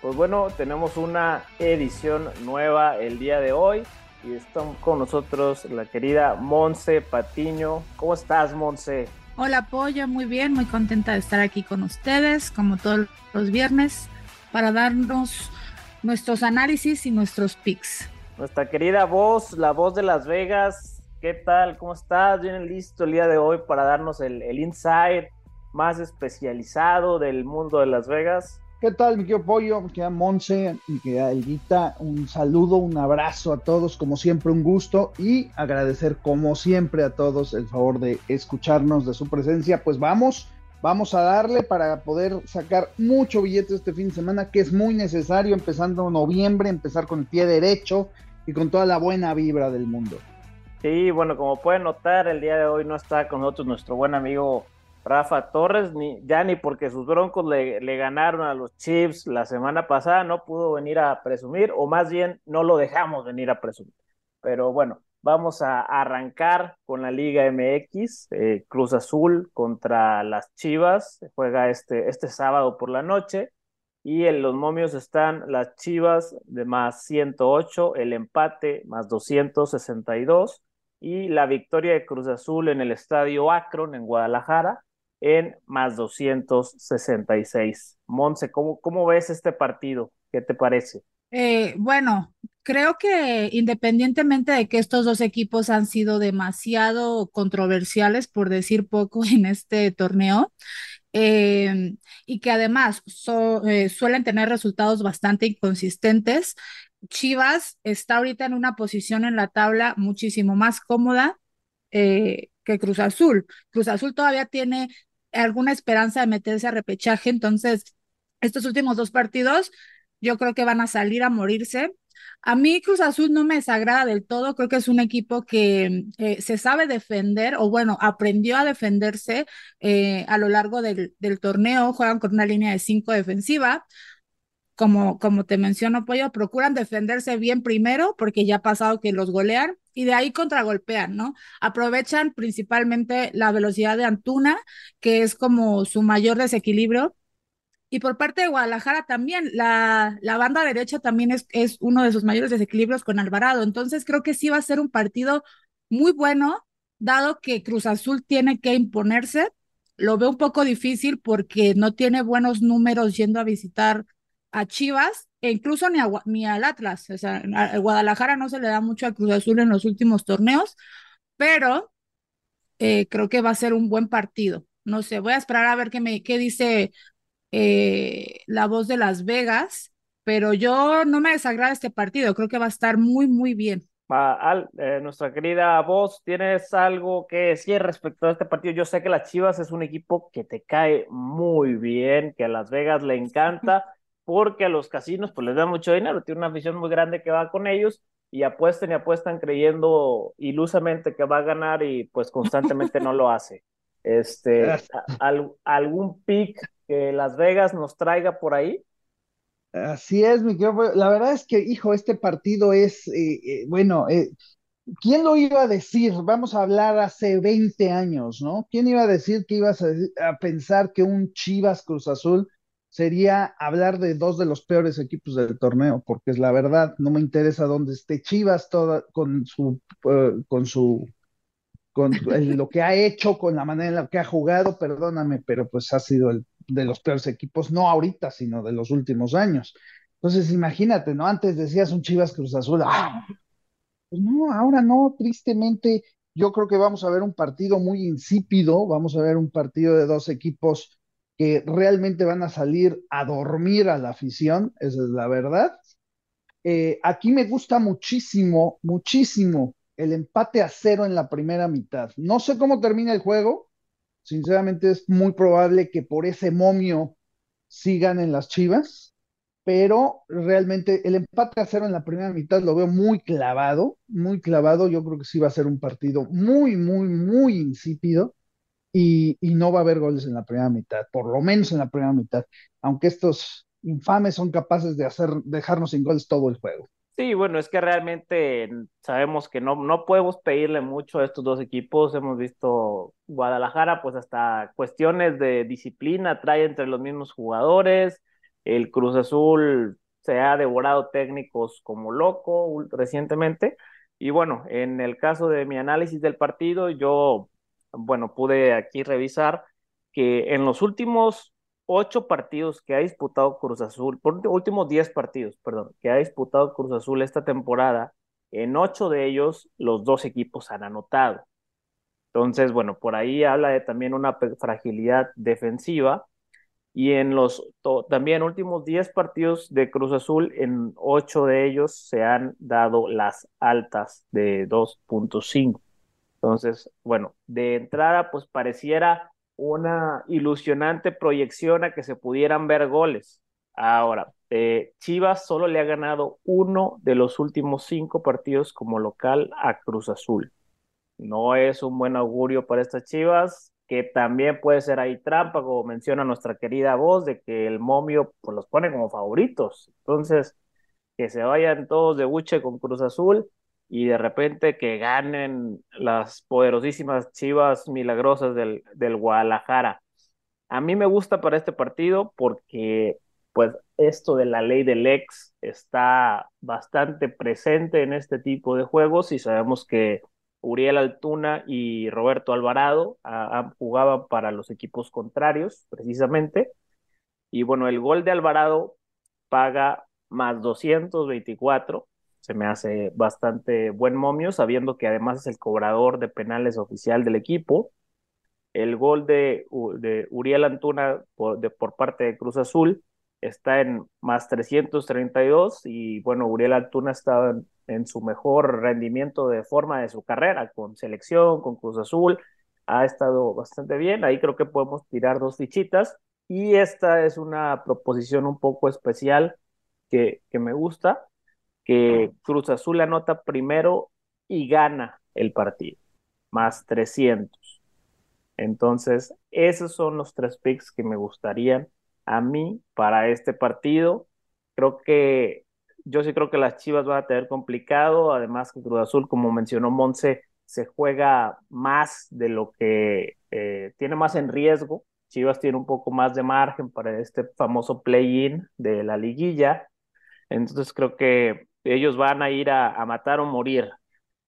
Pues bueno, tenemos una edición nueva el día de hoy y está con nosotros la querida Monse Patiño. ¿Cómo estás, Monse? Hola, Pollo, muy bien, muy contenta de estar aquí con ustedes, como todos los viernes, para darnos nuestros análisis y nuestros picks. Nuestra querida voz, la voz de Las Vegas, ¿qué tal? ¿Cómo estás? ¿Bien listo el día de hoy para darnos el, el insight más especializado del mundo de Las Vegas? ¿Qué tal, mi querido Pollo, mi querida Monse, mi querida Elvita? Un saludo, un abrazo a todos, como siempre, un gusto y agradecer, como siempre, a todos el favor de escucharnos, de su presencia. Pues vamos, vamos a darle para poder sacar mucho billete este fin de semana, que es muy necesario, empezando noviembre, empezar con el pie derecho y con toda la buena vibra del mundo. Sí, bueno, como pueden notar, el día de hoy no está con nosotros nuestro buen amigo Rafa Torres, ni, ya ni porque sus broncos le, ganaron a los Chiefs la semana pasada, no pudo venir a presumir, o más bien no lo dejamos venir a presumir. Pero bueno, vamos a arrancar con la Liga MX, eh, Cruz Azul contra las Chivas, juega este, este sábado por la noche, y en los momios están las Chivas de más 108, el empate más 262, y la victoria de Cruz Azul en el estadio Akron en Guadalajara en más 266. Monse, ¿cómo, ¿cómo ves este partido? ¿Qué te parece? Eh, bueno, creo que independientemente de que estos dos equipos han sido demasiado controversiales, por decir poco, en este torneo, eh, y que además eh, suelen tener resultados bastante inconsistentes, Chivas está ahorita en una posición en la tabla muchísimo más cómoda eh, que Cruz Azul. Cruz Azul todavía tiene alguna esperanza de meterse a repechaje, entonces estos últimos dos partidos yo creo que van a salir a morirse. A mí Cruz Azul no me desagrada del todo, creo que es un equipo que eh, se sabe defender, o bueno, aprendió a defenderse eh, a lo largo del, del, torneo, juegan con una línea de cinco defensiva. Como, como te menciono, Pollo, procuran defenderse bien primero, porque ya ha pasado que los golean, y de ahí contragolpean, ¿no? Aprovechan principalmente la velocidad de Antuna, que es como su mayor desequilibrio. Y por parte de Guadalajara también, la, la banda derecha también es, es uno de sus mayores desequilibrios con Alvarado. Entonces creo que sí va a ser un partido muy bueno, dado que Cruz Azul tiene que imponerse. Lo veo un poco difícil porque no tiene buenos números yendo a visitar a Chivas e incluso ni, a, ni al Atlas. O sea, a Guadalajara no se le da mucho a Cruz Azul en los últimos torneos, pero eh, creo que va a ser un buen partido. No sé, voy a esperar a ver qué, me, qué dice eh, la voz de Las Vegas, pero yo no me desagrada este partido, creo que va a estar muy, muy bien. Al, eh, nuestra querida voz, ¿tienes algo que decir respecto a este partido? Yo sé que las Chivas es un equipo que te cae muy bien, que a Las Vegas le encanta porque a los casinos pues les da mucho dinero, tiene una afición muy grande que va con ellos y apuestan y apuestan creyendo ilusamente que va a ganar y pues constantemente no lo hace. Este, al, ¿Algún pick que Las Vegas nos traiga por ahí? Así es, mi querido. La verdad es que, hijo, este partido es, eh, eh, bueno, eh, ¿quién lo iba a decir? Vamos a hablar hace 20 años, ¿no? ¿Quién iba a decir que ibas a, a pensar que un Chivas Cruz Azul sería hablar de dos de los peores equipos del torneo, porque es la verdad, no me interesa dónde esté Chivas toda, con su, uh, con su, con lo que ha hecho, con la manera en la que ha jugado, perdóname, pero pues ha sido el de los peores equipos, no ahorita, sino de los últimos años. Entonces, imagínate, ¿no? Antes decías un Chivas Cruz Azul, ¡ah! Pues no, ahora no, tristemente, yo creo que vamos a ver un partido muy insípido, vamos a ver un partido de dos equipos que realmente van a salir a dormir a la afición, esa es la verdad. Eh, aquí me gusta muchísimo, muchísimo el empate a cero en la primera mitad. No sé cómo termina el juego, sinceramente es muy probable que por ese momio sigan en las chivas, pero realmente el empate a cero en la primera mitad lo veo muy clavado, muy clavado. Yo creo que sí va a ser un partido muy, muy, muy insípido y, no va a haber goles en la primera mitad, por lo menos en la primera mitad, aunque estos infames son capaces de hacer, dejarnos sin goles todo el juego. Sí, bueno, es que realmente sabemos que no, no podemos pedirle mucho a estos dos equipos. Hemos visto Guadalajara, pues hasta cuestiones de disciplina trae entre los mismos jugadores. El Cruz Azul se ha devorado técnicos como loco recientemente. Y bueno, en el caso de mi análisis del partido, yo, bueno, pude aquí revisar que en los últimos ocho partidos que ha disputado Cruz Azul, por últimos diez partidos, perdón, que ha disputado Cruz Azul esta temporada, en ocho de ellos los dos equipos han anotado. Entonces, bueno, por ahí habla de también una fragilidad defensiva. Y en los también últimos diez partidos de Cruz Azul, en ocho de ellos se han dado las altas de 2.5. Entonces, bueno, de entrada, pues pareciera una ilusionante proyección a que se pudieran ver goles. Ahora, eh, Chivas solo le ha ganado uno de los últimos cinco partidos como local a Cruz Azul. No es un buen augurio para estas Chivas, que también puede ser ahí trampa, como menciona nuestra querida voz, de que el momio pues, los pone como favoritos. Entonces, que se vayan todos de buche con Cruz Azul y de repente que ganen las poderosísimas chivas milagrosas del, del Guadalajara. A mí me gusta para este partido porque pues esto de la ley del ex está bastante presente en este tipo de juegos y sabemos que Uriel Altuna y Roberto Alvarado jugaban para los equipos contrarios precisamente y bueno, el gol de Alvarado paga más 224 se me hace bastante buen momio, sabiendo que además es el cobrador de penales oficial del equipo. El gol de, Uriel Antuna por, de, por parte de Cruz Azul está en más 332 y bueno, Uriel Antuna está en, en su mejor rendimiento de forma de su carrera, con selección, con Cruz Azul, ha estado bastante bien, ahí creo que podemos tirar dos fichitas. Y esta es una proposición un poco especial que me gusta, que Cruz Azul anota primero y gana el partido, más 300. Entonces, esos son los tres picks que me gustarían a mí para este partido. Creo que yo sí creo que las Chivas van a tener complicado, además que Cruz Azul, como mencionó Monse, se juega más de lo que eh, tiene más en riesgo. Chivas tiene un poco más de margen para este famoso play-in de la liguilla. Entonces creo que ellos van a ir a, matar o morir.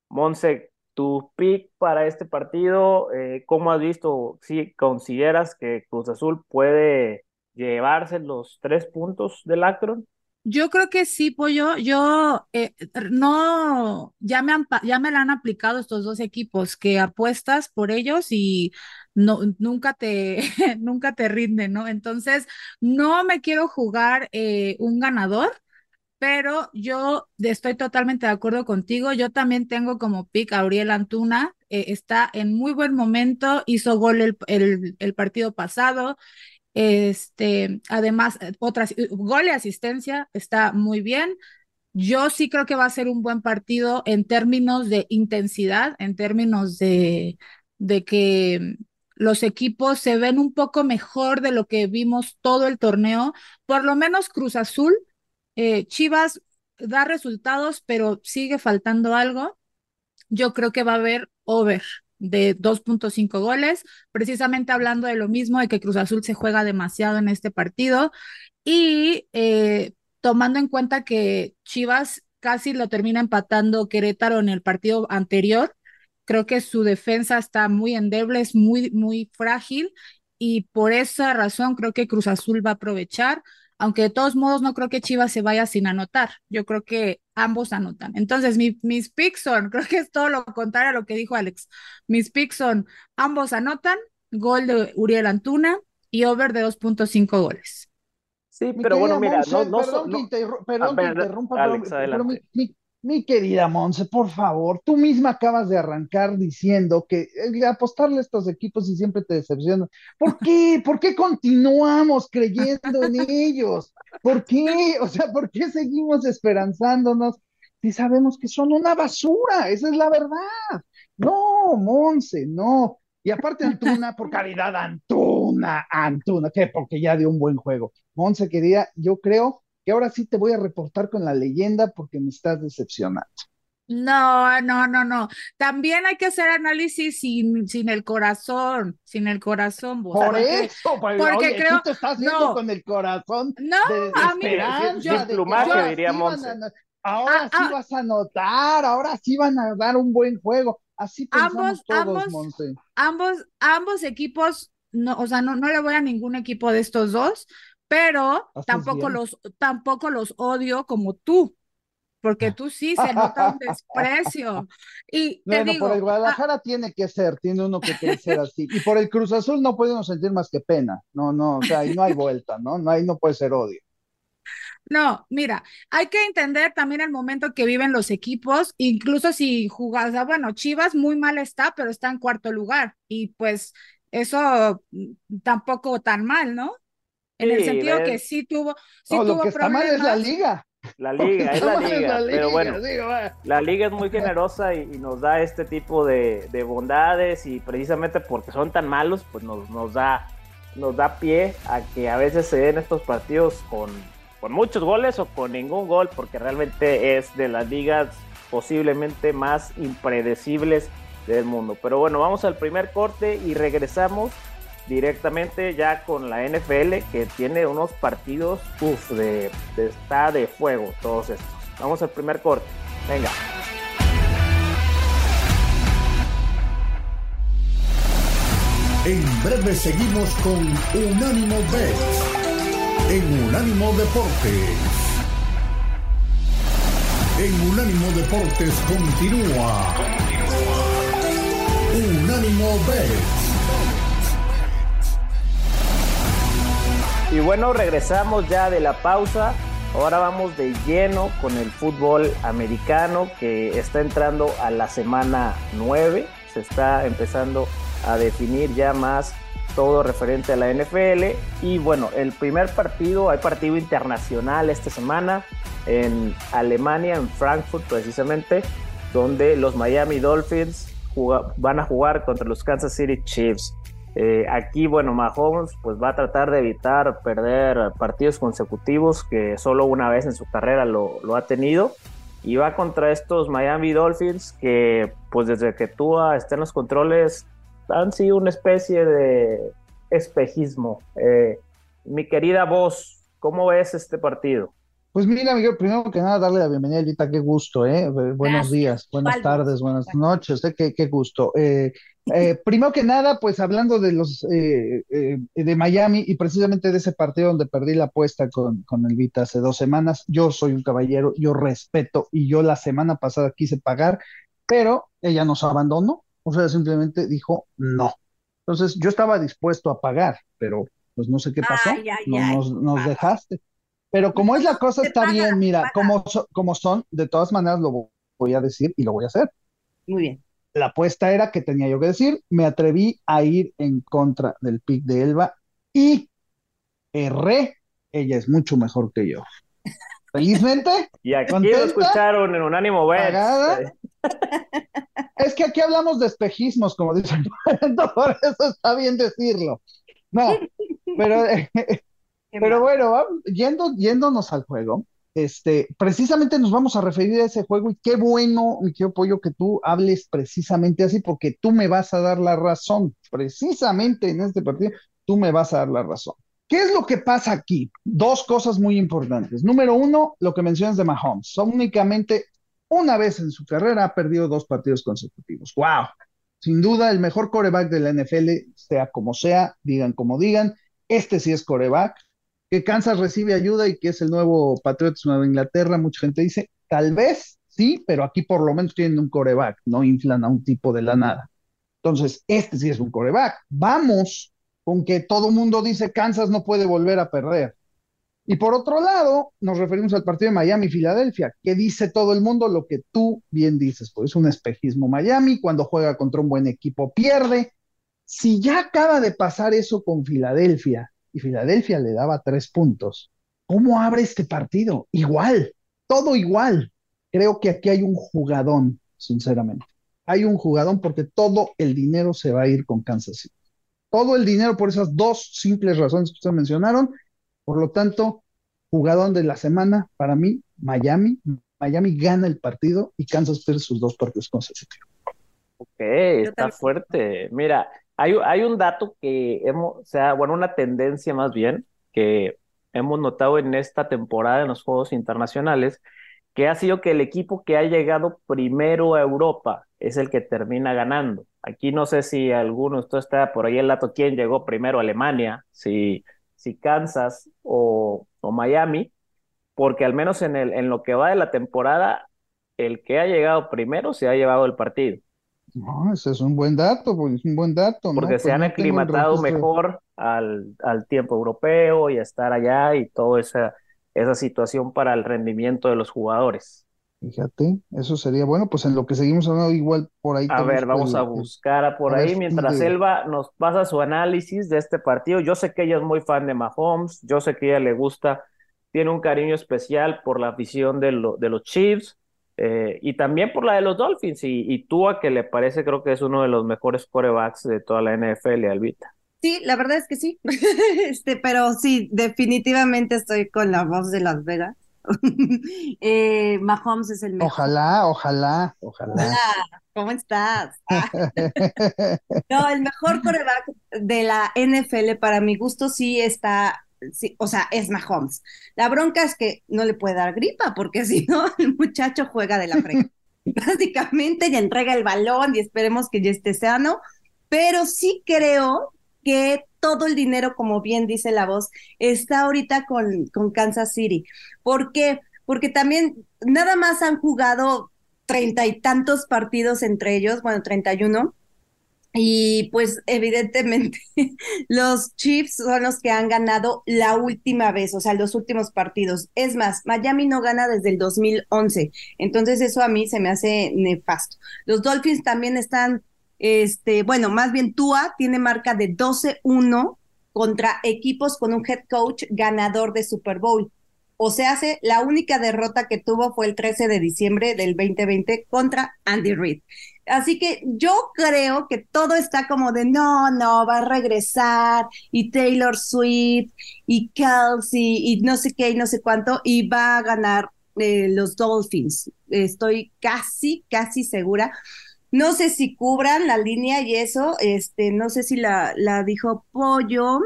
Monse, tu pick para este partido, eh, ¿cómo has visto? Si consideras que Cruz Azul puede llevarse los tres puntos del Akron? Yo creo que sí, Pollo. Yo eh, no, ya me, han, ya me la han aplicado estos dos equipos, que apuestas por ellos y no, nunca te, nunca te rinden, ¿no? Entonces, no me quiero jugar eh, un ganador pero yo estoy totalmente de acuerdo contigo. Yo también tengo como pick a Uriel Antuna. Eh, está en muy buen momento, hizo gol el, el, partido pasado. Este, además, otras, gol y asistencia está muy bien. Yo sí creo que va a ser un buen partido en términos de intensidad, en términos de, de que los equipos se ven un poco mejor de lo que vimos todo el torneo. Por lo menos Cruz Azul eh, Chivas da resultados, pero sigue faltando algo. Yo creo que va a haber over de 2.5 goles, precisamente hablando de lo mismo, de que Cruz Azul se juega demasiado en este partido y eh, tomando en cuenta que Chivas casi lo termina empatando Querétaro en el partido anterior, creo que su defensa está muy endeble, es muy, muy frágil y por esa razón creo que Cruz Azul va a aprovechar aunque de todos modos no creo que Chivas se vaya sin anotar. Yo creo que ambos anotan. Entonces, mis picks son, creo que es todo lo contrario a lo que dijo Alex. Mis picks son, ambos anotan, gol de Uriel Antuna y over de 2.5 goles. Sí, pero bueno, mira, no, no, perdón, que, interrumpa, Alex, pero, Mi querida Monse, por favor, tú misma acabas de arrancar diciendo que eh, apostarle a estos equipos y siempre te decepcionan. ¿Por qué? ¿Por qué continuamos creyendo en ellos? ¿Por qué? O sea, ¿por qué seguimos esperanzándonos si sabemos que son una basura? Esa es la verdad. No, Monse, no. Y aparte Antuna, por caridad, Antuna, Antuna, ¿qué? Porque ya dio un buen juego. Monse, querida, yo creo que ahora sí te voy a reportar con la leyenda porque me estás decepcionando. No, no, no, no. También hay que hacer análisis sin, sin el corazón, sin el corazón. Por porque, eso, porque, porque creo, tú te estás viendo no, con el corazón. No, de, de a mí, esperanza, de plumaje, yo, diríamos. ahora ah, sí ah, vas a notar, ahora sí van a dar un buen juego. Así pensamos ambos, todos, ambos, Monse. ambos, ambos equipos, no, o sea, no, no le voy a ningún equipo de estos dos, pero tampoco bien? los, tampoco los odio como tú, porque tú sí se nota un desprecio. Y te bueno, digo, por el Guadalajara ah, tiene que ser, tiene uno que crecer así. Y por el Cruz Azul no podemos sentir más que pena. No, no, o sea, ahí no hay vuelta, ¿no? no ahí no puede ser odio. No, mira, hay que entender también el momento que viven los equipos, incluso si jugas, bueno, Chivas muy mal está, pero está en cuarto lugar y pues eso mm, tampoco tan mal, ¿no? En sí, el sentido ves. que sí tuvo, sí no, tuvo lo que está problemas. mal es la liga. La liga, es la liga, la pero bueno, digo, la liga es muy generosa y, y nos da este tipo de, de, bondades y precisamente porque son tan malos, pues nos, nos, da, nos da pie a que a veces se den estos partidos con, con muchos goles o con ningún gol, porque realmente es de las ligas posiblemente más impredecibles del mundo. Pero bueno, vamos al primer corte y regresamos directamente ya con la NFL que tiene unos partidos uf, de, de está de fuego todos estos. Vamos al primer corte. Venga. En breve seguimos con Unánimo Bet en Unánimo Deportes. En Unánimo Deportes continúa. Unánimo Bet. Y bueno, regresamos ya de la pausa. Ahora vamos de lleno con el fútbol americano que está entrando a la semana 9. Se está empezando a definir ya más todo referente a la NFL. Y bueno, el primer partido, hay partido internacional esta semana en Alemania, en Frankfurt precisamente, donde los Miami Dolphins van a jugar contra los Kansas City Chiefs. Eh, aquí, bueno, Mahomes pues va a tratar de evitar perder partidos consecutivos que solo una vez en su carrera lo, lo, ha tenido y va contra estos Miami Dolphins que pues desde que Tua está en los controles han sido una especie de espejismo. Eh, mi querida voz, ¿cómo ves este partido? Pues mira, Miguel, primero que nada, darle la bienvenida, Lita, qué gusto, ¿eh? Buenos Gracias. días, buenas tardes, buenas noches, ¿eh? qué, qué gusto. Eh, eh, primero que nada, pues hablando de los eh, eh, de Miami y precisamente de ese partido donde perdí la apuesta con, con el Vita hace dos semanas, yo soy un caballero, yo respeto y yo la semana pasada quise pagar, pero ella nos abandonó, o sea, simplemente dijo no. Entonces yo estaba dispuesto a pagar, pero pues no sé qué pasó, Ay, ay, no nos, nos dejaste. Pero como es la cosa, está paga, bien, mira, como, so- como son, de todas maneras lo voy a decir y lo voy a hacer. Muy bien. La apuesta era que tenía yo que decir, me atreví a ir en contra del pick de Elba y erré, ella es mucho mejor que yo. Felizmente, Y aquí ¿Contenta? lo escucharon en Unánimo. ¿Pagada? es que aquí hablamos de espejismos, como dicen, por eso está bien decirlo. No, pero, pero bueno, yendo, yéndonos al juego, este, precisamente nos vamos a referir a ese juego y qué bueno, mi querido Pollo, que tú hables precisamente así, porque tú me vas a dar la razón. Precisamente en este partido, tú me vas a dar la razón. ¿Qué es lo que pasa aquí? Dos cosas muy importantes. Número uno, lo que mencionas de Mahomes. Son únicamente una vez en su carrera ha perdido dos partidos consecutivos. ¡Wow! Sin duda, el mejor coreback de la NFL, sea como sea, digan como digan, este sí es coreback. Que Kansas recibe ayuda y que es el nuevo Patriots Nueva Inglaterra, mucha gente dice, tal vez sí, pero aquí por lo menos tienen un coreback, no inflan a un tipo de la nada. Entonces, este sí es un coreback. Vamos con que todo mundo dice Kansas no puede volver a perder. Y por otro lado, nos referimos al partido de Miami-Filadelfia, que dice todo el mundo lo que tú bien dices, pues es un espejismo Miami, cuando juega contra un buen equipo pierde. Si ya acaba de pasar eso con Filadelfia y Filadelfia le daba tres puntos, ¿cómo abre este partido? Igual, todo igual. Creo que aquí hay un jugadón, sinceramente. Hay un jugadón porque todo el dinero se va a ir con Kansas City. Todo el dinero por esas dos simples razones que ustedes mencionaron por lo tanto, jugador de la semana, para mí, Miami. Miami gana el partido y Kansas pierde sus dos partidos consecutivos. Ok, está fuerte. Mira, hay, hay un dato que hemos, o sea, bueno, una tendencia más bien que hemos notado en esta temporada en los Juegos Internacionales, que ha sido que el equipo que ha llegado primero a Europa es el que termina ganando. Aquí no sé si alguno, esto está por ahí el dato, quién llegó primero a Alemania, si si Kansas o, Miami, porque al menos en, el, en lo que va de la temporada, el que ha llegado primero se ha llevado el partido. No, ese es un buen dato, pues, es un buen dato. Porque pues se han aclimatado mejor al, al, tiempo europeo y a estar allá y toda esa, esa situación para el rendimiento de los jugadores. Fíjate, eso sería bueno, pues en lo que seguimos hablando igual por ahí. A ver, vamos a buscar por ahí mientras Elba nos pasa su análisis de este partido. Yo sé que ella es muy fan de Mahomes, yo sé que ella le gusta, tiene un cariño especial por la afición de, de los Chiefs eh, y también por la de los Dolphins y, y Tua que le parece creo que es uno de los mejores corebacks de toda la NFL, Albita. Sí, la verdad es que sí, este, pero sí, definitivamente estoy con la voz de Las Vegas. eh, Mahomes es el mejor. Ojalá, ojalá, ojalá. Hola, ¿cómo estás? no, el mejor coreback de la NFL para mi gusto sí está, sí, o sea, es Mahomes. La bronca es que no le puede dar gripa porque si no, el muchacho juega de la frente. Básicamente ya entrega el balón y esperemos que ya esté sano, pero sí creo que todo el dinero, como bien dice la voz, está ahorita con, con Kansas City. ¿Por qué? Porque también nada más han jugado treinta y tantos partidos entre ellos, bueno, treinta y uno, y pues evidentemente los Chiefs son los que han ganado la última vez, o sea, los últimos partidos. Es más, Miami no gana desde el 2011, entonces eso a mí se me hace nefasto. Los Dolphins también están este, bueno, más bien Tua tiene marca de 12-1 contra equipos con un head coach ganador de Super Bowl. O sea, la única derrota que tuvo fue el 13 de diciembre del 2020 contra Andy Reid. Así que yo creo que todo está como de no, no, va a regresar y Taylor Swift y Kelsey y no sé qué y no sé cuánto y va a ganar eh, los Dolphins. Estoy casi, casi segura. No sé si cubran la línea y eso, este, no sé si la, la dijo Pollo.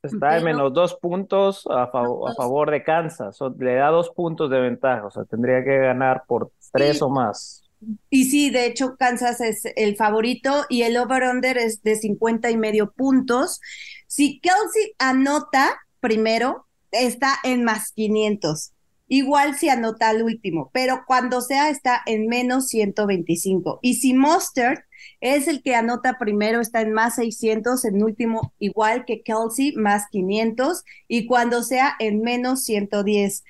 Está en menos dos puntos a, a, favor de Kansas, le da dos puntos de ventaja, o sea, tendría que ganar por tres o más. Y sí, de hecho, Kansas es el favorito y el over-under es de 50 y medio puntos. Si Kelsey anota primero, está en más 500 igual si anota al último, pero cuando sea está en menos 125. Y si Mustard es el que anota primero, está en más 600, en último igual que Kelsey, más 500, y cuando sea en menos 110.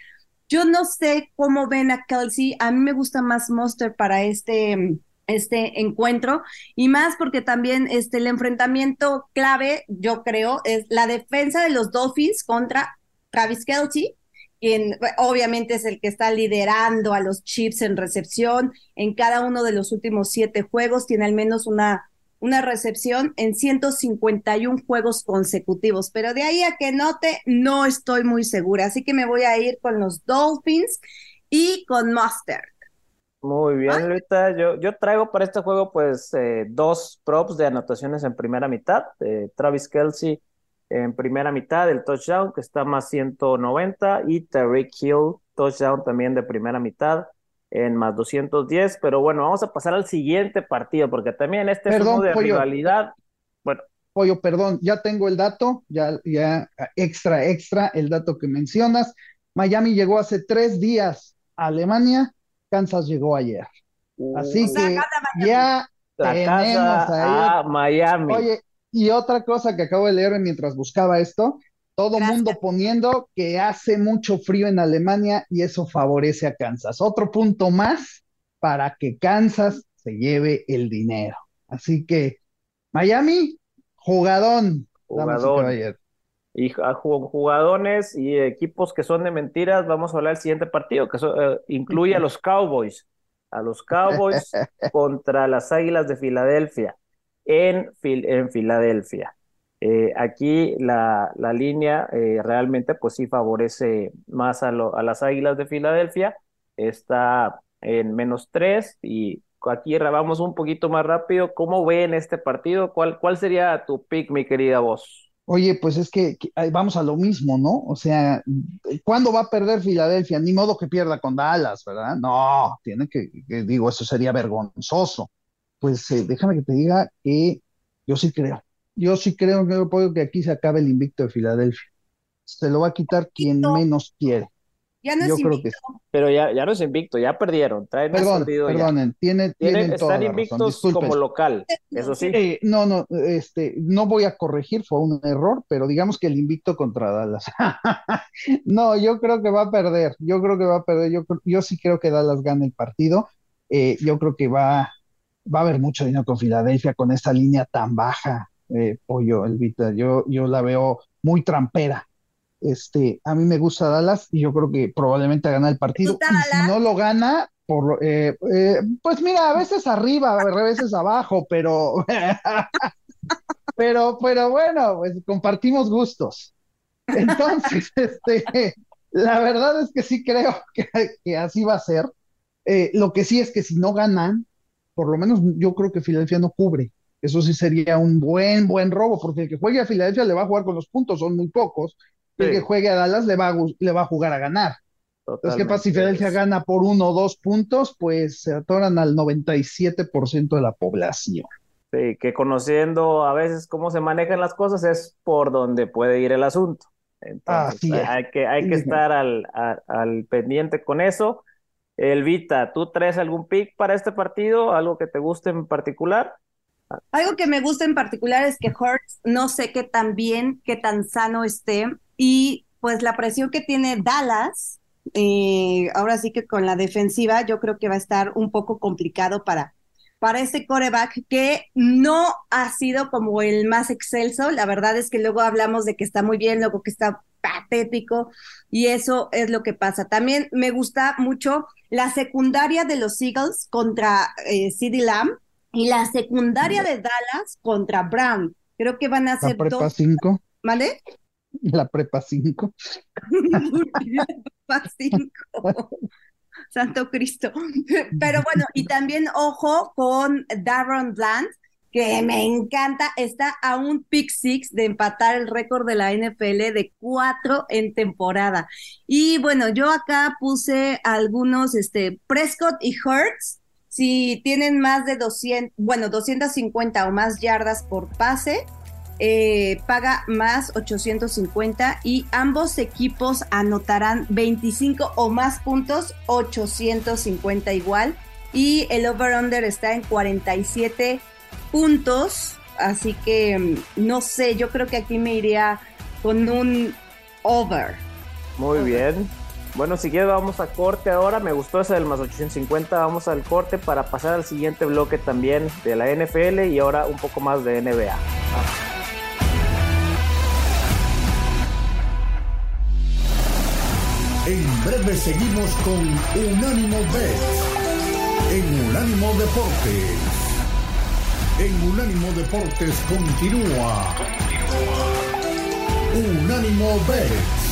Yo no sé cómo ven a Kelsey, a mí me gusta más Mustard para este este encuentro y más porque también este el enfrentamiento clave yo creo es la defensa de los Dolphins contra Travis Kelsey quien obviamente es el que está liderando a los Chiefs en recepción. En cada uno de los últimos siete juegos tiene al menos una, una recepción en 151 juegos consecutivos. Pero de ahí a que note, no estoy muy segura. Así que me voy a ir con los Dolphins y con Mustard. Muy bien, ahorita yo, yo traigo para este juego pues eh, dos props de anotaciones en primera mitad. Eh, Travis Kelsey en primera mitad del touchdown, que está más 190, y Tariq Hill, touchdown también de primera mitad en más 210. Pero bueno, vamos a pasar al siguiente partido, porque también este es uno de rivalidad. Bueno. Pollo, perdón, ya tengo el dato, ya, ya extra, extra, el dato que mencionas. Miami llegó hace tres días a Alemania, Kansas llegó ayer. Así que ya tenemos a Miami. Oye, y otra cosa que acabo de leer mientras buscaba esto, Todo mundo poniendo que hace mucho frío en Alemania y eso favorece a Kansas. Otro punto más para que Kansas se lleve el dinero. Así que Miami, jugadón. Jugador. Y jugadores y equipos que son de mentiras, vamos a hablar del siguiente partido, que eh, incluye a los Cowboys. A los Cowboys contra las Águilas de Filadelfia en, en Filadelfia. Eh, aquí la, la línea eh, realmente pues sí favorece más a, a, las Águilas de Filadelfia, está en menos tres y aquí vamos un poquito más rápido. ¿Cómo ven este partido? ¿Cuál, cuál sería tu pick, mi querida voz? Oye, pues es que, vamos a lo mismo, ¿no? O sea, ¿cuándo va a perder Filadelfia? Ni modo que pierda con Dallas, ¿verdad? No, tiene que, digo, eso sería vergonzoso. Pues eh, déjame que te diga que yo sí creo yo sí creo que, que aquí se acabe el invicto de Filadelfia. Se lo va a quitar quien menos quiere. Ya no es invicto. Pero ya, ya no es invicto, ya perdieron. Traen Perdón, perdonen, tiene, tienen están invictos como local, eso sí. Eh, no, no, este, no voy a corregir, fue un error, pero digamos que el invicto contra Dallas. no, yo creo que va a perder, yo creo que va a perder, yo, yo sí creo que Dallas gana el partido. Eh, yo creo que va, va a haber mucho dinero con Filadelfia con esta línea tan baja eh, Pollo, Elvita. Yo, yo la veo muy trampera. Este, a mí me gusta Dallas y yo creo que probablemente gana el partido. Y si no lo gana, por, eh, eh, pues mira, a veces arriba, a veces abajo, pero, pero, pero bueno, pues compartimos gustos. Entonces, este, la verdad es que sí creo que, que así va a ser. Eh, lo que sí es que si no ganan, por lo menos yo creo que Filadelfia no cubre. Eso sí sería un buen, buen robo, porque el que juegue a Filadelfia le va a jugar con los puntos, son muy pocos. El que juegue a Dallas le va a, le va a jugar a ganar. Entonces, ¿qué pasa si Filadelfia gana por uno o dos puntos? Pues se atoran al 97% de la población. Sí, que conociendo a veces cómo se manejan las cosas es por donde puede ir el asunto. Entonces, hay que, hay que estar al, al pendiente con eso. Elvita, ¿tú traes algún pick para este partido? ¿Algo que te guste en particular? Algo que me gusta en particular es que Hurts no sé qué tan bien, qué tan sano esté y pues la presión que tiene Dallas, eh, ahora sí que con la defensiva yo creo que va a estar un poco complicado para, para este coreback que no ha sido como el más excelso. La verdad es que luego hablamos de que está muy bien, luego que está patético y eso es lo que pasa. También me gusta mucho la secundaria de los Eagles contra eh, Lamb y la secundaria de Dallas contra Brown. Creo que van a ser ¿La prepa 5? ¿Vale? La prepa 5. la prepa 5. Santo Cristo. Pero bueno, y también ojo con Darren Bland, que me encanta, está a un pick six de empatar el récord de la NFL de cuatro en temporada. Y bueno, yo acá puse algunos, este, Prescott y Hurts, si tienen más de 200, bueno, 250 o más yardas por pase, eh, paga más 850 y ambos equipos anotarán 25 o más puntos, 850 igual. Y el over-under está en 47 puntos, así que mm, no sé, yo creo que aquí me iría con un over. Muy bien. Bueno, si quieres vamos a corte ahora. Me gustó ese del más 850. Vamos al corte para pasar al siguiente bloque también de la NFL y ahora un poco más de NBA. En breve seguimos con Unánimo Bet en Unánimo Deportes. En Unánimo Deportes continúa. Unánimo Bet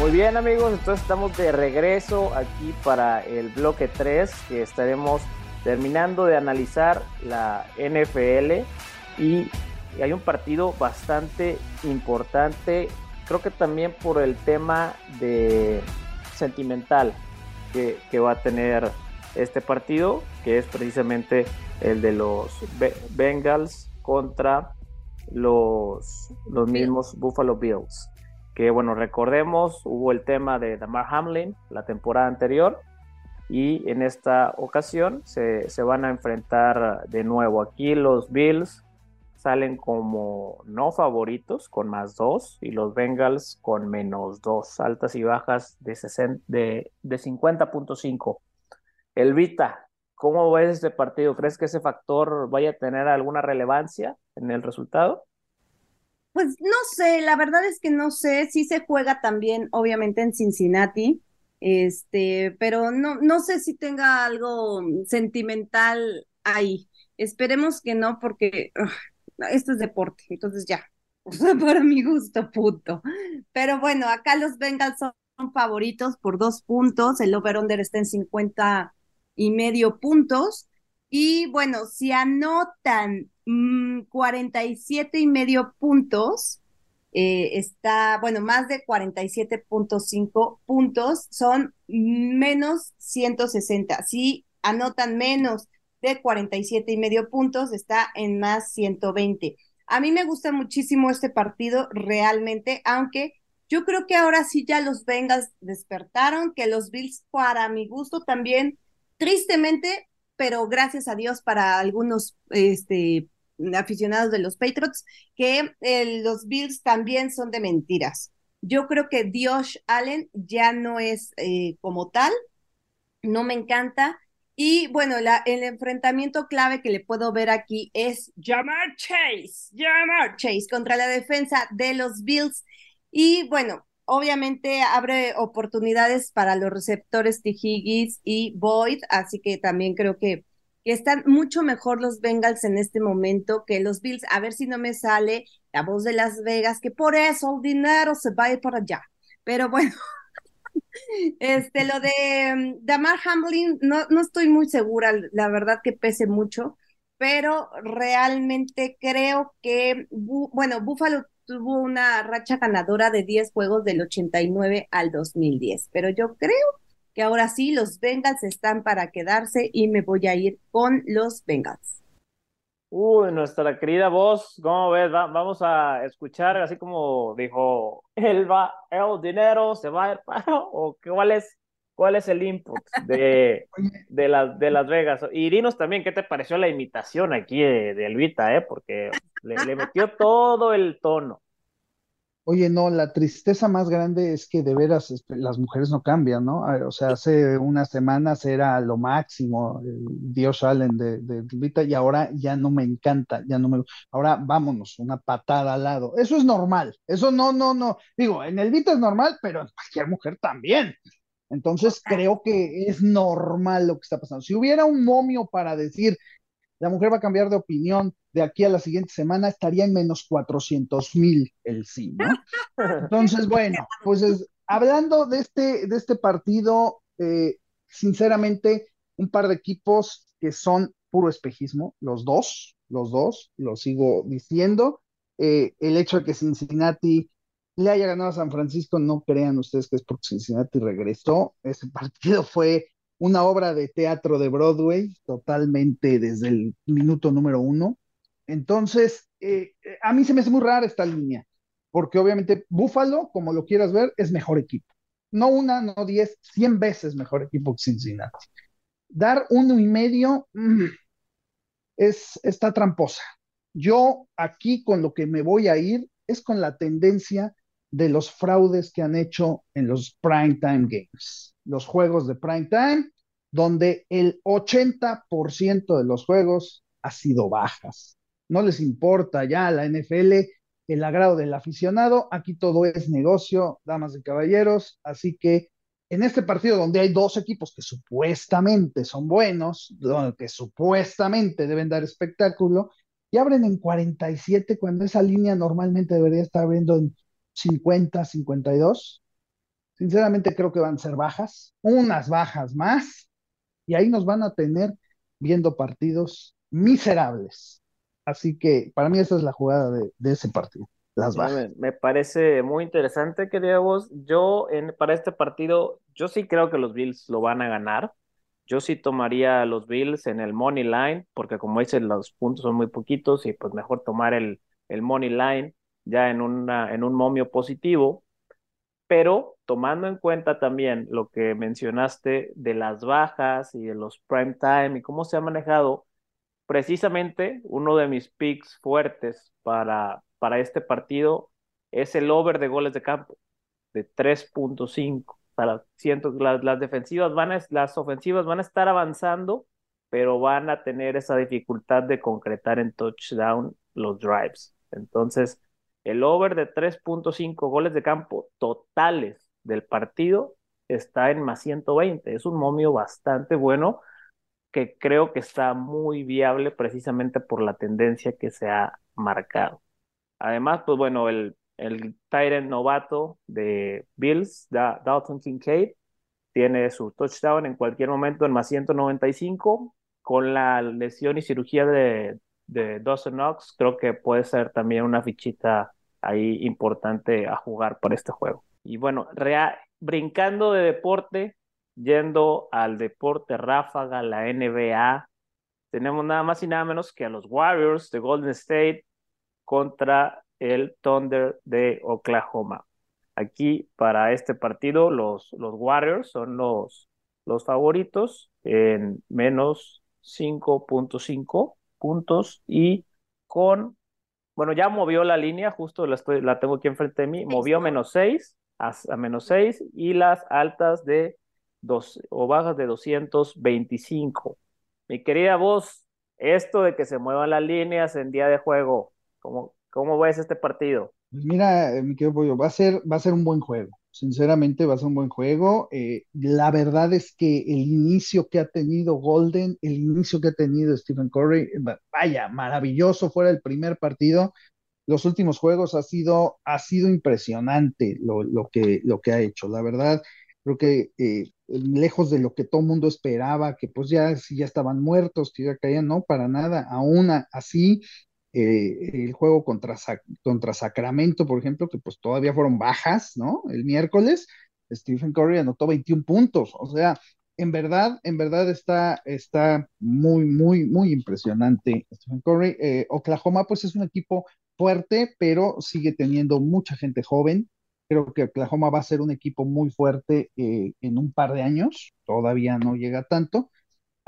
Muy bien amigos, entonces estamos de regreso aquí para el bloque 3 que estaremos terminando de analizar la NFL y hay un partido bastante importante, creo que también por el tema de sentimental que, va a tener este partido, que es precisamente el de los Bengals contra los mismos Buffalo Bills que bueno, recordemos, hubo el tema de Damar Hamlin la temporada anterior y en esta ocasión se, van a enfrentar de nuevo aquí los Bills salen como no favoritos con más dos y los Bengals con menos dos, altas y bajas de, de, de 50.5. Elvita, ¿cómo ves este partido? ¿Crees que ese factor vaya a tener alguna relevancia en el resultado? Pues no sé, la verdad es que no sé, sí se juega también obviamente en Cincinnati, este, pero no, no sé si tenga algo sentimental ahí. Esperemos que no, porque esto es deporte, entonces ya, para mi gusto, puto. Pero bueno, acá los Bengals son favoritos por dos puntos, el over-under está en 50 y medio puntos. Y bueno, si anotan 47 mm, y medio puntos, eh, está, bueno, más de 47.5 puntos, son menos 160. Si anotan menos de 47 y medio puntos, está en más 120. A mí me gusta muchísimo este partido realmente, aunque yo creo que ahora sí ya los Bengals despertaron, que los Bills para mi gusto también, tristemente, pero gracias a Dios para algunos este, aficionados de los Patriots, que eh, los Bills también son de mentiras. Yo creo que Dios Allen ya no es eh, como tal, no me encanta. Y bueno, el enfrentamiento clave que le puedo ver aquí es Jamar Chase, Jamar Chase contra la defensa de los Bills. Y bueno, obviamente abre oportunidades para los receptores T. Y Boyd, así que también creo que, que, están mucho mejor los Bengals en este momento que los Bills. A ver si no me sale la voz de Las Vegas, que por eso el dinero se va a ir para allá. Pero bueno, Este, lo de mm, Damar Hamlin, no, no estoy muy segura, la verdad que pese mucho, pero realmente creo que, bueno, Buffalo tuvo una racha ganadora de 10 juegos del 89 al 2010, pero yo creo que ahora sí los Bengals están para quedarse y me voy a ir con los Bengals. Uy, nuestra querida voz, ¿cómo ves? vamos a escuchar, así como dijo, el, va, el dinero se va a ir para, o cuál es, cuál es el input de, de, las, de Las Vegas. Y dinos también qué te pareció la imitación aquí de, de Elvita, ¿eh? porque le metió todo el tono. Oye, no, la tristeza más grande es que de veras este, las mujeres no cambian, ¿no? Ah, o sea, hace unas semanas era lo máximo, Dios Allen de, de Vita, y ahora ya no me encanta, ya no me... Ahora vámonos, una patada al lado. Eso es normal, eso no, no, no. Digo, en el Vita es normal, pero en cualquier mujer también. Entonces creo que es normal lo que está pasando. Si hubiera un momio para decir, la mujer va a cambiar de opinión de aquí a la siguiente semana, estaría en menos 400 mil el sí, ¿no? Entonces, bueno, pues hablando de este, de este partido, eh, sinceramente, un par de equipos que son puro espejismo, los dos, los dos, lo sigo diciendo. Eh, el hecho de que Cincinnati le haya ganado a San Francisco, no crean ustedes que es porque Cincinnati regresó. Ese partido fue una obra de teatro de Broadway, totalmente desde el minuto número uno. Entonces, eh, eh, a mí se me hace muy rara esta línea, porque obviamente Buffalo, como lo quieras ver, es mejor equipo. No una, no diez, cien veces mejor equipo que Cincinnati. Dar uno y medio mm, es, está tramposa. Yo aquí con lo que me voy a ir es con la tendencia de los fraudes que han hecho en los prime time games los juegos de prime time, donde el 80% de los juegos ha sido bajas. No les importa ya la NFL el agrado del aficionado, aquí todo es negocio, damas y caballeros, así que en este partido donde hay dos equipos que supuestamente son buenos, que supuestamente deben dar espectáculo, y abren en 47 cuando esa línea normalmente debería estar abriendo en 50, 52. Sinceramente creo que van a ser bajas, unas bajas más, y ahí nos van a tener viendo partidos miserables. Así que para mí esa es la jugada de, ese partido. Las bajas. Me, parece muy interesante que vos. Yo en, para este partido, yo sí creo que los Bills lo van a ganar. Yo sí tomaría a los Bills en el money line, porque como dicen, los puntos son muy poquitos y pues mejor tomar el, el money line ya en, una, en un momio positivo pero tomando en cuenta también lo que mencionaste de las bajas y de los prime time y cómo se ha manejado, precisamente uno de mis picks fuertes para, para este partido es el over de goles de campo de 3.5. Para siento las, las defensivas van las ofensivas van a estar avanzando, pero van a tener esa dificultad de concretar en touchdown los drives. Entonces, el over de 3.5 goles de campo totales del partido está en más 120. Es un momio bastante bueno que creo que está muy viable precisamente por la tendencia que se ha marcado. Además, pues bueno, el, el Tyrant novato de Bills, Dalton Kincaid, tiene su touchdown en cualquier momento en más 195. Con la lesión y cirugía de, de Dawson Knox, creo que puede ser también una fichita ahí importante a jugar para este juego. Y bueno, brincando de deporte, yendo al deporte ráfaga, la NBA, tenemos nada más y nada menos que a los Warriors de Golden State contra el Thunder de Oklahoma. Aquí para este partido los, los Warriors son los, los favoritos en menos 5.5 puntos y con, bueno, ya movió la línea, justo la, estoy, la tengo aquí enfrente de mí, movió menos 6 a, a menos 6 y las altas de dos, o bajas de 225. Mi querida voz, esto de que se muevan las líneas en día de juego, ¿cómo, cómo ves este partido? Pues mira, eh, mi querido Pollo, va a ser, va a ser un buen juego. Sinceramente, va a ser un buen juego. Eh, la verdad es que el inicio que ha tenido Golden, el inicio que ha tenido Stephen Curry, eh, vaya, maravilloso fuera el primer partido. Los últimos juegos ha sido, ha sido impresionante lo, lo que, lo que ha hecho. La verdad, creo que lejos de lo que todo mundo esperaba, que pues ya, ya estaban muertos, que ya caían, no, para nada, aún así, eh, el juego contra, contra Sacramento, por ejemplo, que pues todavía fueron bajas, ¿no? El miércoles, Stephen Curry anotó 21 puntos, o sea, en verdad, en verdad está, está muy, muy, muy impresionante Stephen Curry. Eh, Oklahoma pues es un equipo fuerte, pero sigue teniendo mucha gente joven, Creo que Oklahoma va a ser un equipo muy fuerte eh, en un par de años, todavía no llega tanto.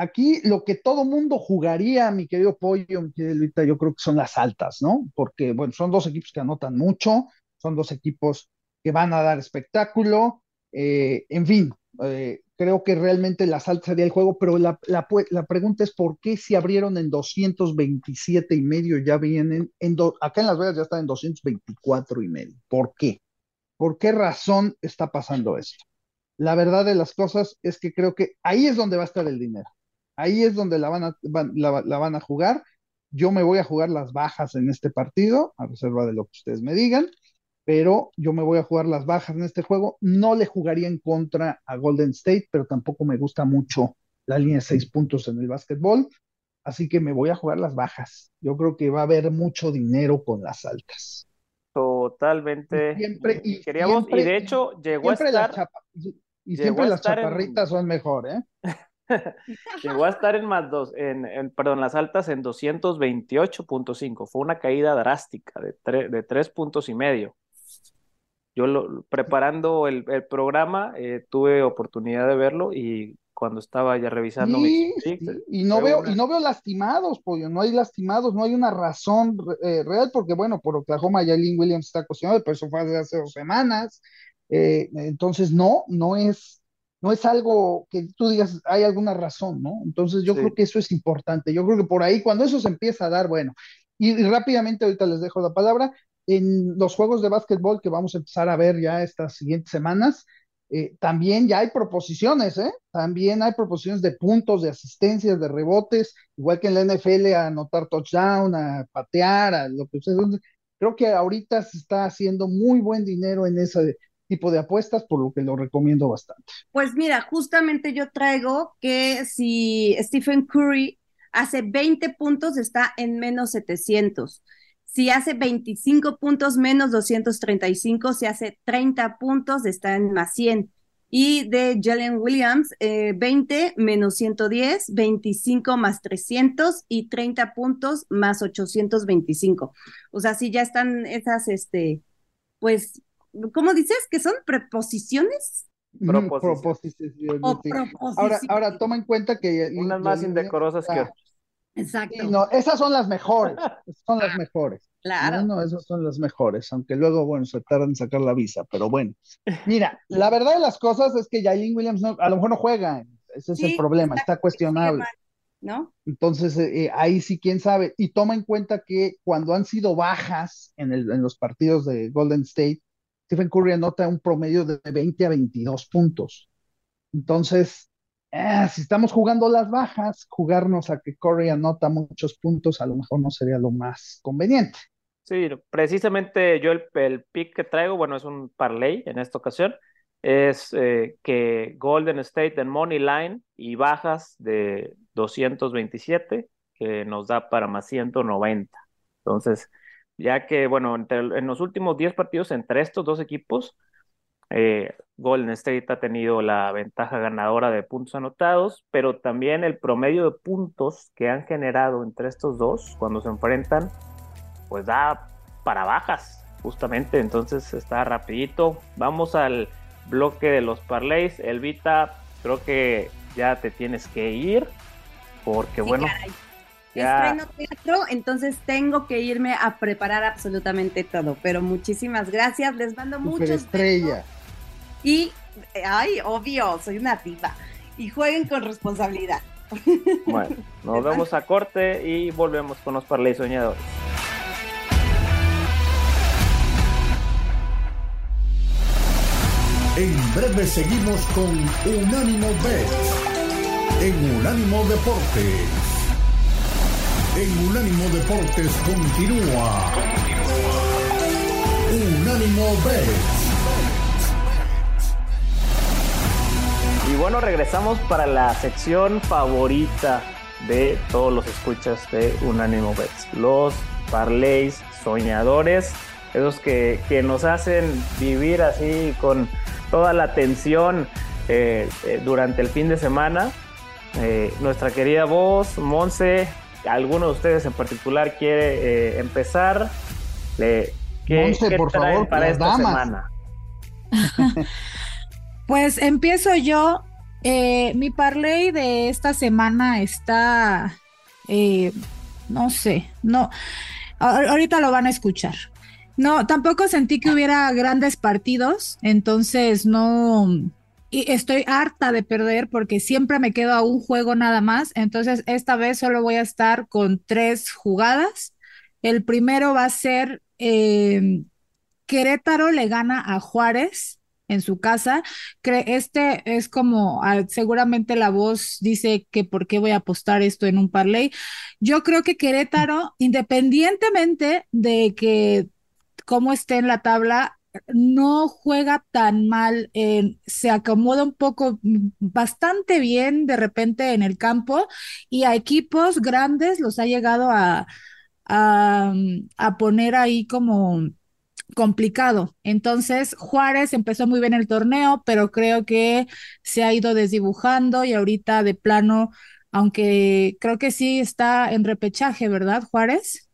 Aquí lo que todo mundo jugaría, mi querido Pollo, mi querido Luita, yo creo que son las altas, ¿no? Porque, bueno, son dos equipos que anotan mucho, son dos equipos que van a dar espectáculo, eh, en fin, eh, creo que realmente las altas sería el juego, pero la, la, pregunta es por qué si abrieron en 227 y medio ya vienen, en acá en Las Vegas ya están en 224 y medio, ¿por qué? ¿Por qué razón está pasando esto? La verdad de las cosas es que creo que ahí es donde va a estar el dinero. Ahí es donde la van a, la, van a jugar. Yo me voy a jugar las bajas en este partido, a reserva de lo que ustedes me digan, pero yo me voy a jugar las bajas en este juego. No le jugaría en contra a Golden State, pero tampoco me gusta mucho la línea de seis puntos en el básquetbol. Así que me voy a jugar las bajas. Yo creo que va a haber mucho dinero con las altas. Totalmente. Y siempre, y, Queríamos, y de hecho llegó a estar. y siempre las chaparritas son mejor, ¿eh? llegó a estar en más dos, en, en perdón, las altas en 228.5. Fue una caída drástica de, de tres puntos y medio. Yo lo, preparando el, el programa eh, tuve oportunidad de verlo y cuando estaba ya revisando sí, y no veo y no veo lastimados pollo no hay lastimados no hay una razón eh, real porque bueno por Oklahoma ya Lynn Williams está cocinado pero eso fue hace dos semanas eh, entonces no no es no es algo que tú digas hay alguna razón no entonces yo creo que eso es importante yo creo que por ahí cuando eso se empieza a dar bueno y, y rápidamente ahorita les dejo la palabra en los juegos de básquetbol que vamos a empezar a ver ya estas siguientes semanas eh, también ya hay proposiciones, ¿eh? También hay proposiciones de puntos, de asistencias, de rebotes, igual que en la NFL a anotar touchdown, a patear, a lo que ustedes. Creo que ahorita se está haciendo muy buen dinero en ese tipo de apuestas, por lo que lo recomiendo bastante. Pues mira, justamente yo traigo que si Stephen Curry hace 20 puntos, está en menos 700. Si hace 25 puntos menos 235, si hace 30 puntos está en más 100. Y de Jalen Williams, 20 eh, menos 110, 25 más 300 y 30 puntos más 825. O sea, si ya están esas, este, pues, ¿cómo dices? ¿Que son preposiciones? Proposiciones. Ahora, ahora toma en cuenta que... Unas más indecorosas que otras Exacto. no, esas son las mejores, son las mejores. Claro. No, no, esas son las mejores, aunque luego, bueno, se tardan en sacar la visa, pero bueno. Mira, la verdad de las cosas es que Jailin Williams no, a lo mejor no juega, ese es el problema, está- está cuestionable. ¿No? Entonces, eh, eh, ahí sí, quién sabe. Y toma en cuenta que cuando han sido bajas en, el- en los partidos de Golden State, Stephen Curry anota un promedio de 20 a 22 puntos. Entonces, eh, si estamos jugando las bajas, jugarnos a que Curry anota muchos puntos, a lo mejor no sería lo más conveniente. Sí, precisamente yo el, el pick que traigo, bueno, es un parlay en esta ocasión, es eh, que Golden State en Money Line y bajas de 227, que nos da para más 190. Entonces, ya que, bueno, entre- en los últimos 10 partidos entre estos dos equipos, eh, Golden State ha tenido la ventaja ganadora de puntos anotados, pero también el promedio de puntos que han generado entre estos dos cuando se enfrentan pues da para bajas, justamente. Entonces está rapidito. Vamos al bloque de los parlays. Elvita, creo que ya te tienes que ir, porque Sí, bueno, caray. Estreno teatro, entonces tengo que irme a preparar absolutamente todo. Pero muchísimas gracias, les mando muchos Superestrella. besos. Y, ay, obvio, soy una diva. Y jueguen con responsabilidad. bueno, nos vemos a corte y volvemos con los parlays soñadores. En breve seguimos con Unánimo Bet en Unánimo Deportes. En Unánimo Deportes continúa. Unánimo Bet. Y bueno, regresamos para la sección favorita de todos los escuchas de Unánimo Bets. Los parlays soñadores, esos que, que nos hacen vivir así con toda la tensión eh, eh, durante el fin de semana. Eh, nuestra querida voz, Monse, alguno de ustedes en particular quiere eh, empezar. Eh, ¿qué, Monse, qué por traen favor, para esta damas. semana? Pues empiezo yo. Eh, mi parlay de esta semana está, eh, no sé, no, ahorita lo van a escuchar. No, tampoco sentí que hubiera grandes partidos, entonces no, y estoy harta de perder porque siempre me quedo a un juego nada más, entonces esta vez solo voy a estar con tres jugadas. El primero va a ser eh, Querétaro le gana a Juárez en su casa. Este es como, ah, seguramente la voz dice que por qué voy a apostar esto en un parlay. Yo creo que Querétaro, independientemente de que cómo esté en la tabla, no juega tan mal, eh, se acomoda un poco, mm, bastante bien de repente en el campo y a equipos grandes los ha llegado a, a, mm, a poner ahí como complicado. Entonces, Juárez empezó muy bien el torneo, pero creo que se ha ido desdibujando y ahorita de plano, aunque creo que sí está en repechaje, ¿verdad, Juárez?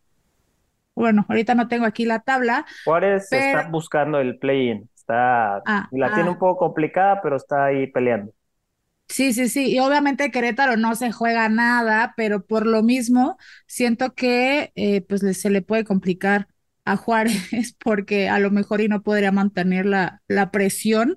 Bueno, ahorita no tengo aquí la tabla. Juárez Pero- está buscando el play-in. Está, Ah, la tiene ah. un poco complicada, pero está ahí peleando. Sí, sí, sí. Y obviamente Querétaro no se juega nada, pero por lo mismo siento que eh, pues se le puede complicar a Juárez porque a lo mejor y no podría mantener la, la presión.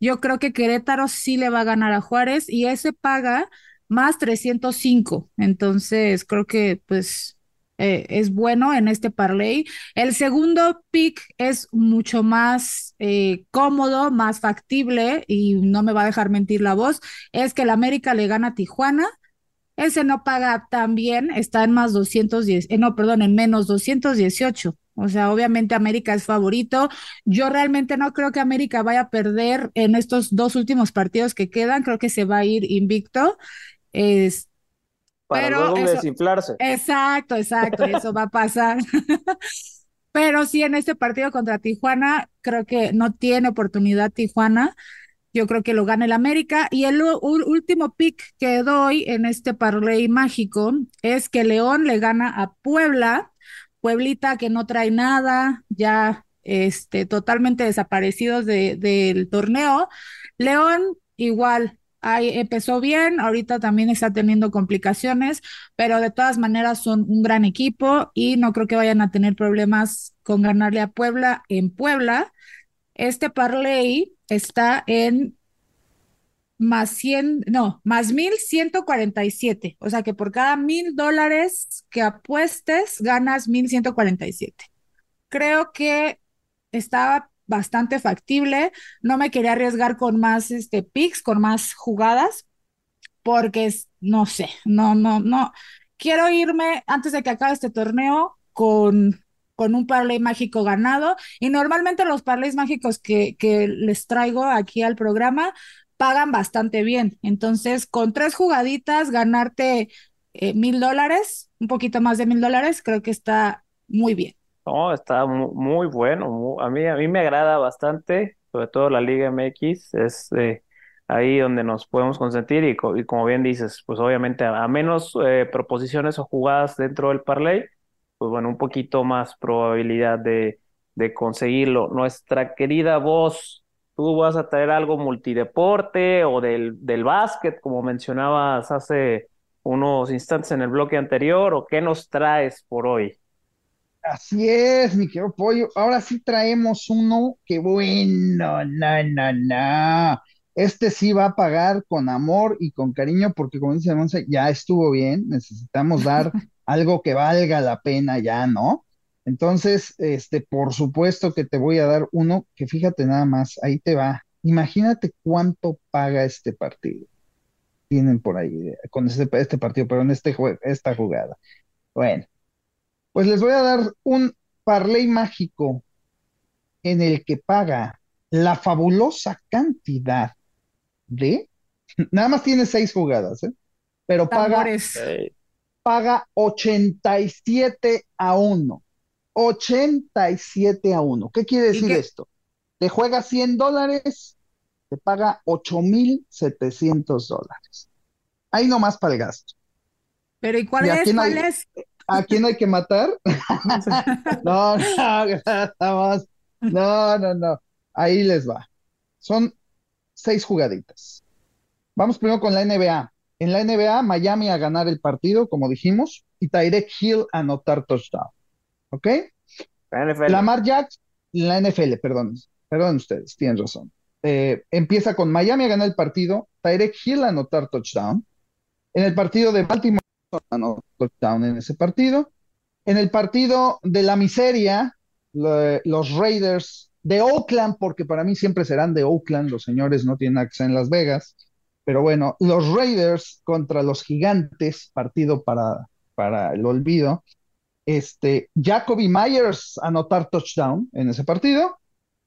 Yo creo que Querétaro sí le va a ganar a Juárez y ese paga más 305. Entonces creo que pues eh, es bueno en este parlay. El segundo pick es mucho más eh, cómodo, más factible y no me va a dejar mentir la voz es que el América le gana a Tijuana. Ese no paga tan bien, está en más 210, eh, no, perdón, en menos 218. O sea, obviamente América es favorito. Yo realmente no creo que América vaya a perder en estos dos últimos partidos que quedan. Creo que se va a ir invicto. Es, Para Pero luego eso- desinflarse. Exacto, exacto, eso va a pasar. Pero sí, en este partido contra Tijuana, creo que no tiene oportunidad Tijuana. Yo creo que lo gana el América. Y el último pick que doy en este parlay mágico es que León le gana a Puebla. Pueblita que no trae nada, ya este, totalmente desaparecidos de- del torneo. León igual Ahí empezó bien, ahorita también está teniendo complicaciones, pero de todas maneras son un gran equipo y no creo que vayan a tener problemas con ganarle a Puebla en Puebla. Este parlay está en más 100, no, más 1147. O sea que por cada mil dólares que apuestes, ganas 1147. Creo que estaba bastante factible. No me quería arriesgar con más este, picks, con más jugadas, porque no sé, no, no, no. Quiero irme antes de que acabe este torneo con, con un parlay mágico ganado. Y normalmente los parlays mágicos que, que les traigo aquí al programa pagan bastante bien. Entonces, con tres jugaditas, ganarte eh, mil dólares, un poquito más de mil dólares, creo que está muy bien. No, está muy, bueno. a mí, a mí me agrada bastante, sobre todo la Liga MX, es eh, ahí donde nos podemos consentir y, como bien dices, pues obviamente a, menos eh, proposiciones o jugadas dentro del parlay, pues bueno, un poquito más probabilidad de, de conseguirlo. Nuestra querida voz, tú vas a traer algo multideporte o del, del básquet, como mencionabas hace unos instantes en el bloque anterior, o qué nos traes por hoy? Así es, mi querido pollo. Ahora sí traemos uno que bueno, no, no, no. Este sí va a pagar con amor y con cariño, porque como dice Monse, ya estuvo bien. Necesitamos dar algo que valga la pena ya, ¿no? Entonces, este, por supuesto que te voy a dar uno que fíjate nada más, ahí te va. Imagínate cuánto paga este partido. Tienen por ahí con este, este partido, pero en este esta jugada. Bueno, pues les voy a dar un parlay mágico en el que paga la fabulosa cantidad de, nada más tiene seis jugadas, ¿eh? pero paga, paga 87 a 1. 87 a 1. ¿Qué quiere decir esto? Te juega 100 dólares, te paga 8,700 dólares. Ahí nomás para el gasto. Pero ¿y cuál es? ¿Cuál es? ¿A quién hay que matar? no, no, no, no, no. Ahí les va. Son seis jugaditas. Vamos primero con la NBA. En la NBA, Miami a ganar el partido, como dijimos, y Tyrek Hill a anotar touchdown. ¿Ok? La NFL. Lamar Jackson, la NFL, perdón, perdón ustedes, tienen razón. Eh, empieza con Miami a ganar el partido, Tyrek Hill a anotar touchdown. En el partido de Baltimore anotó touchdown en ese partido. En el partido de la miseria, los Raiders de Oakland, porque para mí siempre serán de Oakland, los señores no tienen acceso en Las Vegas, pero bueno, los Raiders contra los Gigantes, partido para, para el olvido. Este, Jacoby Myers anotar touchdown en ese partido.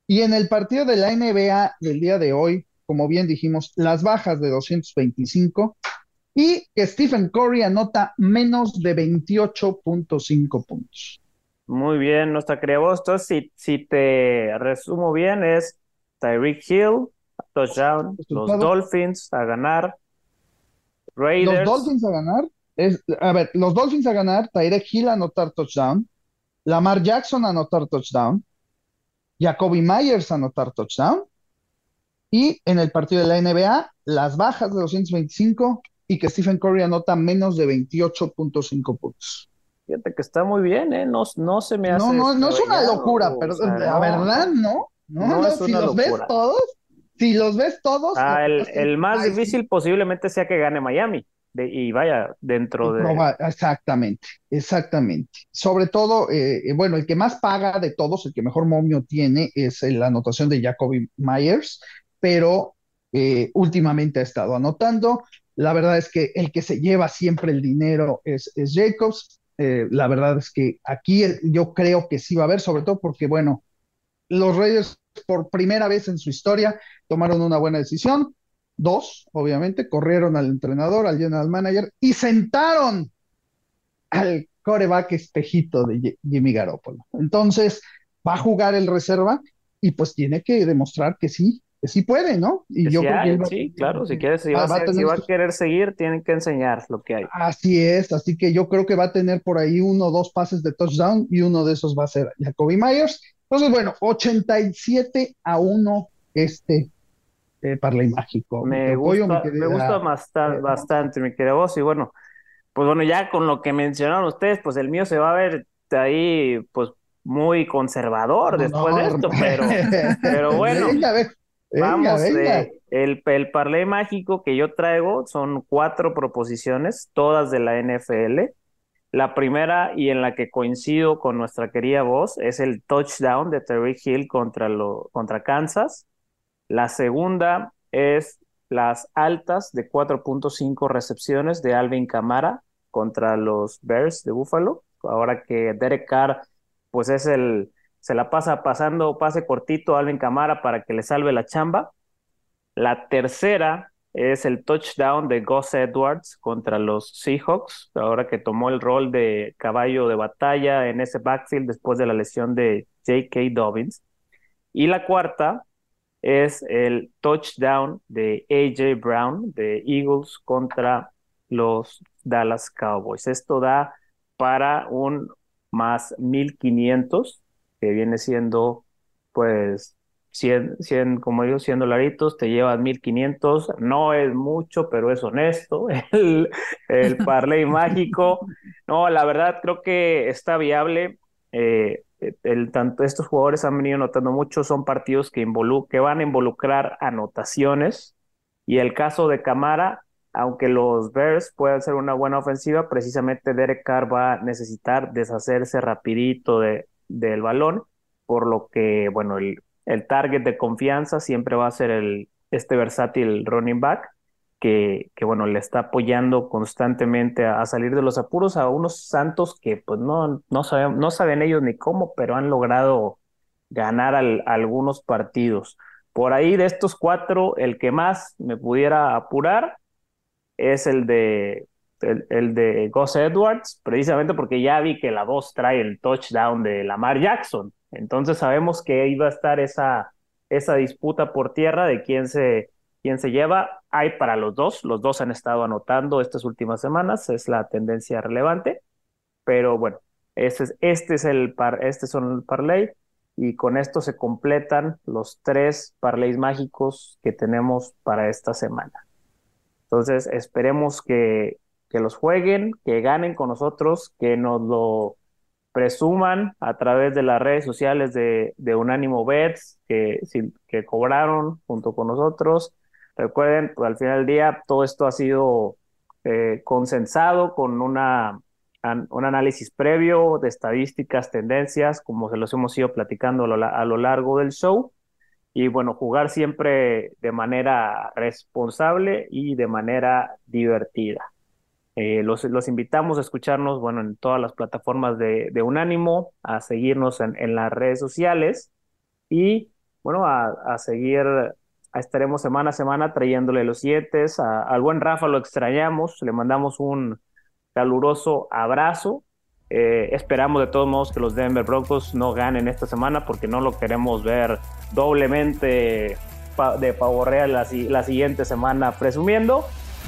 Y en el partido de la NBA del día de hoy, como bien dijimos, las bajas de 225 y que Stephen Curry anota menos de 28.5 puntos. Muy bien, nuestra querida Entonces, si, si te resumo bien, es Tyreek Hill, touchdown, los Dolphins a ganar, Raiders. Los Dolphins a ganar, es, a ver, los Dolphins a ganar, Tyreek Hill a anotar touchdown, Lamar Jackson a anotar touchdown, Jacoby Myers a anotar touchdown, y en el partido de la NBA, las bajas de 225, y que Stephen Curry anota menos de 28.5 puntos. Fíjate que está muy bien, ¿eh? No, no se me hace. No, no, no es una locura, pero la verdad, no. No, no, si los ves todos, si los ves todos. Ah, el, más difícil posiblemente sea que gane Miami. y vaya, dentro de. exactamente, exactamente. Sobre todo, eh, eh, bueno, el que más paga de todos, el que mejor momio tiene, es la anotación de Jacoby Myers, pero eh, últimamente ha estado anotando. La verdad es que el que se lleva siempre el dinero es, Jacobs. Eh, la verdad es que aquí yo creo que sí va a haber, sobre todo porque, bueno, los Reyes por primera vez en su historia tomaron una buena decisión. Dos, obviamente, corrieron al entrenador, al general manager y sentaron al coreback espejito de Jimmy Garoppolo. Entonces, va a jugar el reserva y pues tiene que demostrar que sí, sí puede, ¿no? Y yo sí, claro, si quieres, si va, a, querer seguir, tienen que enseñar lo que hay. Así es, así que yo creo que va a tener por ahí uno o dos pases de touchdown y uno de esos va a ser Jacoby Myers. Entonces, bueno, 87 a 1 este, eh, Parley Mágico. Me gusta, me gusta bastante, bastante, mi querido vos. Y bueno, pues bueno, ya con lo que mencionaron ustedes, pues el mío se va a ver ahí, pues muy conservador después de esto, pero, pero bueno. Vamos, eh, el, el parlay mágico que yo traigo son cuatro proposiciones, todas de la NFL. La primera y en la que coincido con nuestra querida voz es el touchdown de Terry Hill contra, lo, contra Kansas. La segunda es las altas de 4.5 recepciones de Alvin Camara contra los Bears de Buffalo. Ahora que Derek Carr, pues es el, se la pasa pasando pase cortito a Alvin Camara para que le salve la chamba. La tercera es el touchdown de Gus Edwards contra los Seahawks, ahora que tomó el rol de caballo de batalla en ese backfield después de la lesión de J.K. Dobbins. Y la cuarta es el touchdown de A.J. Brown de Eagles contra los Dallas Cowboys. Esto da para un más 1500, que viene siendo pues 100, 100 como digo, 100 dolaritos, te llevas 1500, no es mucho, pero es honesto, el, el parlay mágico, no, la verdad creo que está viable, eh, el, tanto estos jugadores han venido notando mucho, son partidos que, que van a involucrar anotaciones, y el caso de Camara, aunque los Bears puedan ser una buena ofensiva, precisamente Derek Carr va a necesitar deshacerse rapidito de, del balón, por lo que, bueno, el, el target de confianza siempre va a ser el, este versátil running back, que, que bueno, le está apoyando constantemente a, salir de los apuros a unos Santos que pues no, no, saben, no saben ellos ni cómo, pero han logrado ganar algunos partidos. Por ahí de estos cuatro, el que más me pudiera apurar es el de el, de Gus Edwards, precisamente porque ya vi que la voz trae el touchdown de Lamar Jackson. Entonces sabemos que iba a estar esa, esa disputa por tierra de quién se, quién se lleva. Hay para los dos, los dos han estado anotando estas últimas semanas, es la tendencia relevante. Pero bueno, este es, este es el par, este son el parlay y con esto se completan los tres parlays mágicos que tenemos para esta semana. Entonces, esperemos que, que los jueguen, que ganen con nosotros, que nos lo presuman a través de las redes sociales de, de Unánimo Bets que, cobraron junto con nosotros. Recuerden, pues, al final del día todo esto ha sido eh, consensado con una, un análisis previo de estadísticas, tendencias, como se los hemos ido platicando a lo largo del show y bueno, jugar siempre de manera responsable y de manera divertida. Eh, los, los, invitamos a escucharnos, bueno, en todas las plataformas de, de Unánimo, a seguirnos en, en, las redes sociales y, bueno, a, seguir, estaremos semana a semana trayéndole los siete. al buen Rafa lo extrañamos, le mandamos un caluroso abrazo eh, esperamos de todos modos que los Denver Broncos no ganen esta semana porque no lo queremos ver doblemente de pavorreal la, la siguiente semana presumiendo.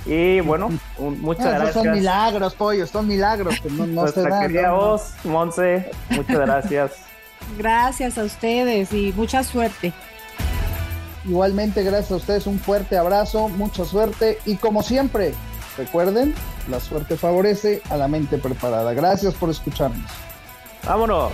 Y bueno, muchas gracias. Son milagros, pollo, son milagros que no, no se dan. querida voz, Monse, muchas gracias. gracias a ustedes y mucha suerte. Igualmente, gracias a ustedes, un fuerte abrazo, mucha suerte y como siempre, recuerden, la suerte favorece a la mente preparada. Gracias por escucharnos. Vámonos.